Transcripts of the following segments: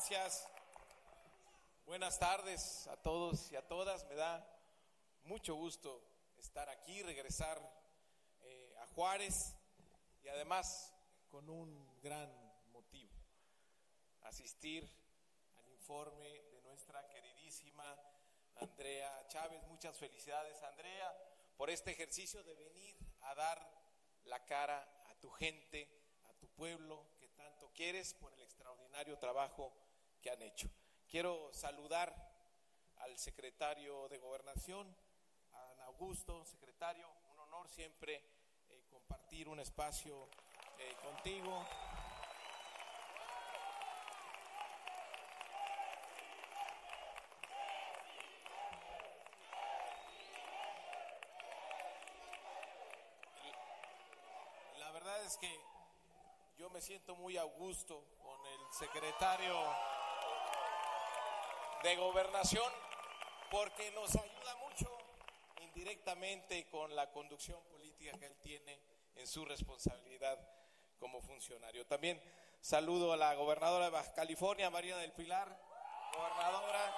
Gracias. Buenas tardes a todos y a todas. Me da mucho gusto estar aquí, regresar eh, a Juárez y además con un gran motivo. Asistir al informe de nuestra queridísima Andrea Chávez. Muchas felicidades, Andrea, por este ejercicio de venir a dar la cara a tu gente, a tu pueblo que tanto quieres por el extraordinario trabajo que han hecho. Quiero saludar al secretario de Gobernación, a Ana Augusto, secretario, un honor siempre eh, compartir un espacio eh, contigo. La verdad es que yo me siento muy a gusto con el secretario de gobernación porque nos ayuda mucho indirectamente con la conducción política que él tiene en su responsabilidad como funcionario. También saludo a la gobernadora de Baja California, María del Pilar, gobernadora.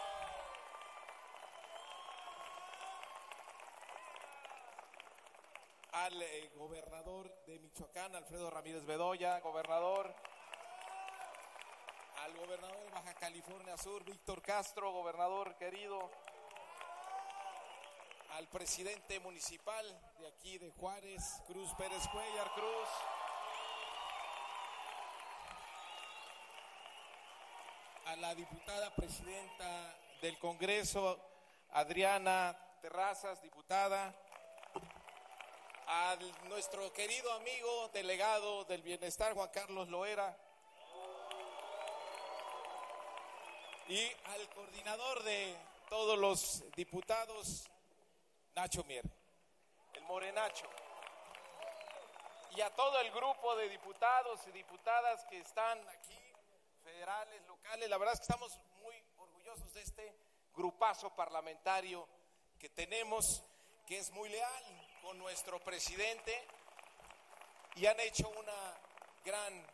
Al eh, gobernador de Michoacán, Alfredo Ramírez Bedoya, gobernador al gobernador de Baja California Sur, Víctor Castro, gobernador querido, al presidente municipal de aquí de Juárez, Cruz Pérez Cuellar. Cruz, a la diputada presidenta del Congreso, Adriana Terrazas, diputada, a nuestro querido amigo delegado del bienestar, Juan Carlos Loera, y al coordinador de todos los diputados, Nacho Mier, el Morenacho, y a todo el grupo de diputados y diputadas que están aquí, federales, locales. La verdad es que estamos muy orgullosos de este grupazo parlamentario que tenemos, que es muy leal con nuestro presidente y han hecho una gran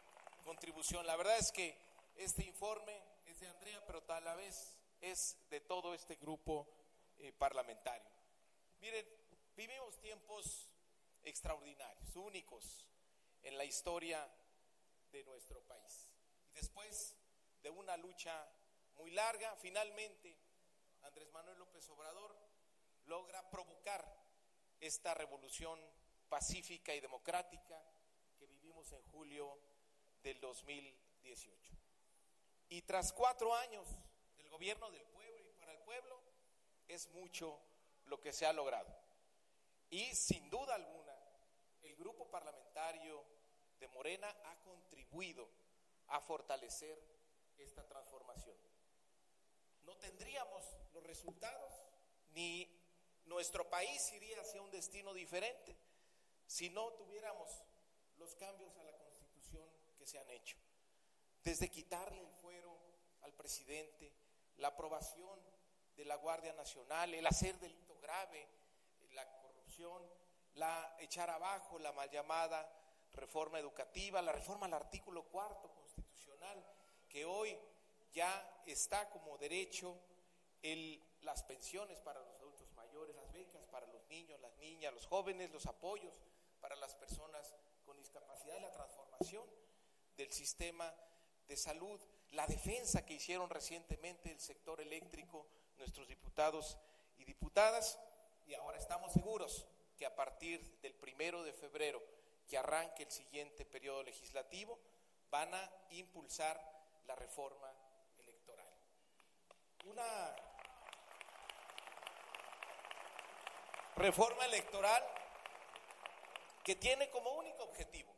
contribución. La verdad es que este informe de Andrea, pero la vez es de todo este grupo eh, parlamentario. Miren, vivimos tiempos extraordinarios, únicos en la historia de nuestro país. Y después de una lucha muy larga, finalmente Andrés Manuel López Obrador logra provocar esta revolución pacífica y democrática que vivimos en julio del 2018. Y tras cuatro años del gobierno del pueblo y para el pueblo, es mucho lo que se ha logrado. Y sin duda alguna, el grupo parlamentario de Morena ha contribuido a fortalecer esta transformación. No tendríamos los resultados, ni nuestro país iría hacia un destino diferente si no tuviéramos los cambios a la constitución que se han hecho desde quitarle el fuero al presidente, la aprobación de la Guardia Nacional, el hacer delito grave, la corrupción, la echar abajo la mal llamada reforma educativa, la reforma al artículo cuarto constitucional, que hoy ya está como derecho las pensiones para los adultos mayores, las becas para los niños, las niñas, los jóvenes, los apoyos para las personas con discapacidad, la transformación del sistema de salud, la defensa que hicieron recientemente el sector eléctrico, nuestros diputados y diputadas, y ahora estamos seguros que a partir del primero de febrero, que arranque el siguiente periodo legislativo, van a impulsar la reforma electoral. Una reforma electoral que tiene como único objetivo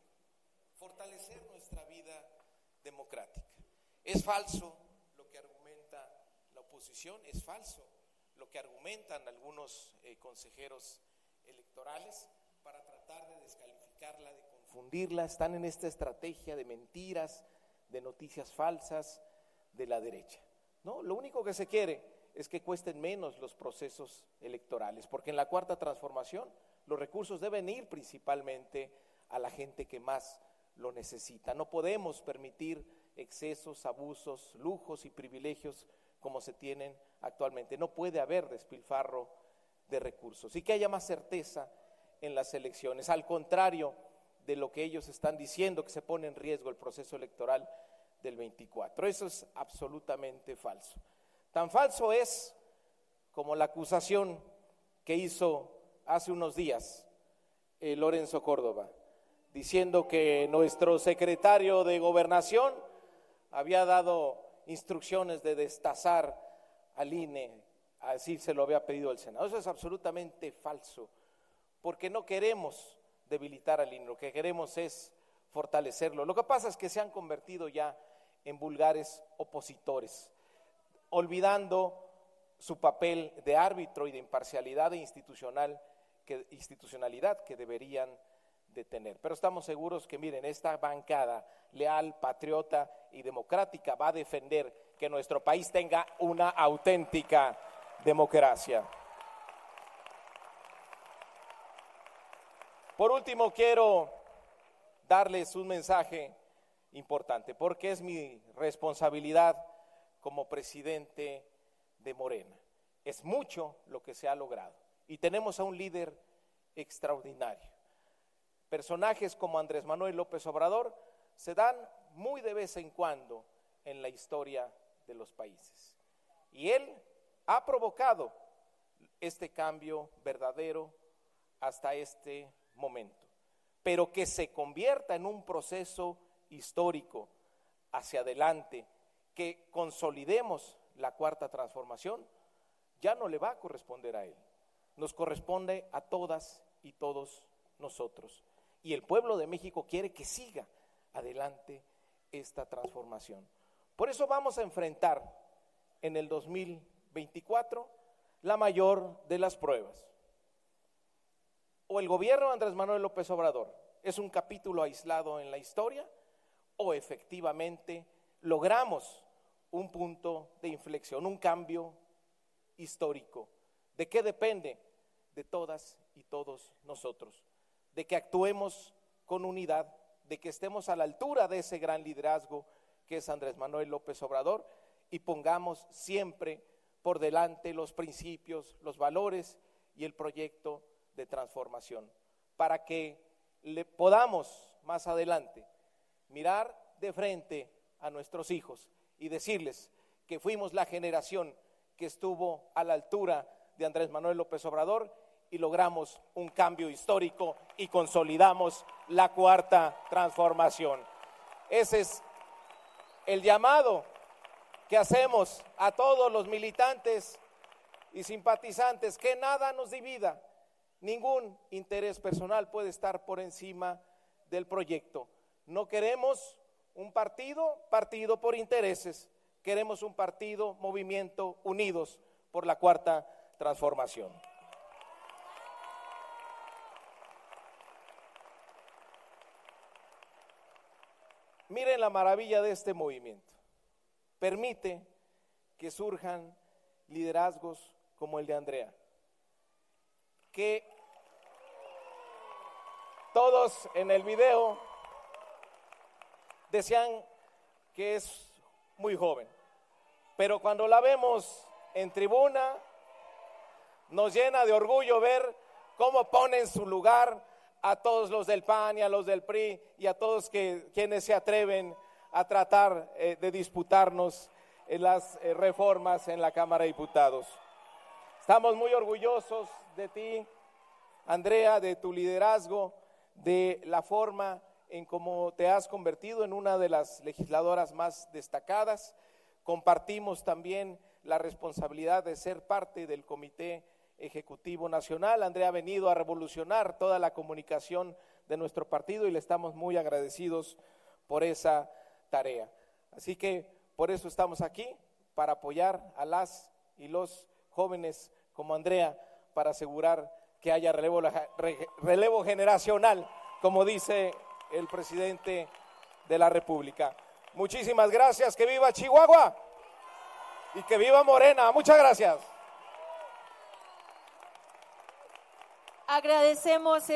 fortalecer nuestra vida democrática. Es falso lo que argumenta la oposición, es falso lo que argumentan algunos eh, consejeros electorales para tratar de descalificarla, de confundirla. Están en esta estrategia de mentiras, de noticias falsas de la derecha. No, lo único que se quiere es que cuesten menos los procesos electorales, porque en la cuarta transformación los recursos deben ir principalmente a la gente que más lo necesita. No podemos permitir excesos, abusos, lujos y privilegios como se tienen actualmente. No puede haber despilfarro de recursos y que haya más certeza en las elecciones. Al contrario de lo que ellos están diciendo, que se pone en riesgo el proceso electoral del 24. Eso es absolutamente falso. Tan falso es como la acusación que hizo hace unos días eh, Lorenzo Córdoba, diciendo que nuestro secretario de gobernación había dado instrucciones de destazar al INE, así se lo había pedido el Senado. Eso es absolutamente falso, porque no queremos debilitar al INE, lo que queremos es fortalecerlo. Lo que pasa es que se han convertido ya en vulgares opositores, olvidando su papel de árbitro y de imparcialidad e institucional institucionalidad que deberían de tener. Pero estamos seguros que, miren, esta bancada leal, patriota y democrática va a defender que nuestro país tenga una auténtica democracia. Por último, quiero darles un mensaje importante, porque es mi responsabilidad como presidente de Morena. Es mucho lo que se ha logrado y tenemos a un líder extraordinario. Personajes como Andrés Manuel López Obrador se dan muy de vez en cuando en la historia de los países. Y él ha provocado este cambio verdadero hasta este momento. Pero que se convierta en un proceso histórico hacia adelante, que consolidemos la cuarta transformación, ya no le va a corresponder a él, nos corresponde a todas y todos nosotros. Y el pueblo de México quiere que siga adelante esta transformación. Por eso vamos a enfrentar en el 2024 la mayor de las pruebas. O el gobierno de Andrés Manuel López Obrador es un capítulo aislado en la historia, o efectivamente logramos un punto de inflexión, un cambio histórico. ¿De qué depende? De todas y todos nosotros. De que actuemos con unidad, de que estemos a la altura de ese gran liderazgo que es Andrés Manuel López Obrador y pongamos siempre por delante los principios, los valores y el proyecto de transformación, para que podamos más adelante mirar de frente a nuestros hijos y decirles que fuimos la generación que estuvo a la altura de Andrés Manuel López Obrador y logramos un cambio histórico y consolidamos la cuarta transformación. Ese es el llamado que hacemos a todos los militantes y simpatizantes, que nada nos divida, ningún interés personal puede estar por encima del proyecto. No queremos un partido, partido por intereses. Queremos un partido, movimiento unidos por la cuarta transformación. Miren la maravilla de este movimiento. Permite que surjan liderazgos como el de Andrea. Que todos en el video decían que es muy joven, pero cuando la vemos en tribuna, nos llena de orgullo ver cómo pone en su lugar a todos los del PAN y a los del PRI y a todos que, quienes se atreven a tratar eh, de disputarnos en las eh, reformas en la Cámara de Diputados. Estamos muy orgullosos de ti, Andrea, de tu liderazgo, de la forma en cómo te has convertido en una de las legisladoras más destacadas. Compartimos también la responsabilidad de ser parte del Comité Ejecutivo Nacional. Andrea ha venido a revolucionar toda la comunicación de nuestro partido y le estamos muy agradecidos por esa tarea. Así que por eso estamos aquí, para apoyar a las y los jóvenes como Andrea, para asegurar que haya relevo, generacional, como dice el presidente de la República. Muchísimas gracias, que viva Chihuahua y que viva Morena. Muchas gracias. Agradecemos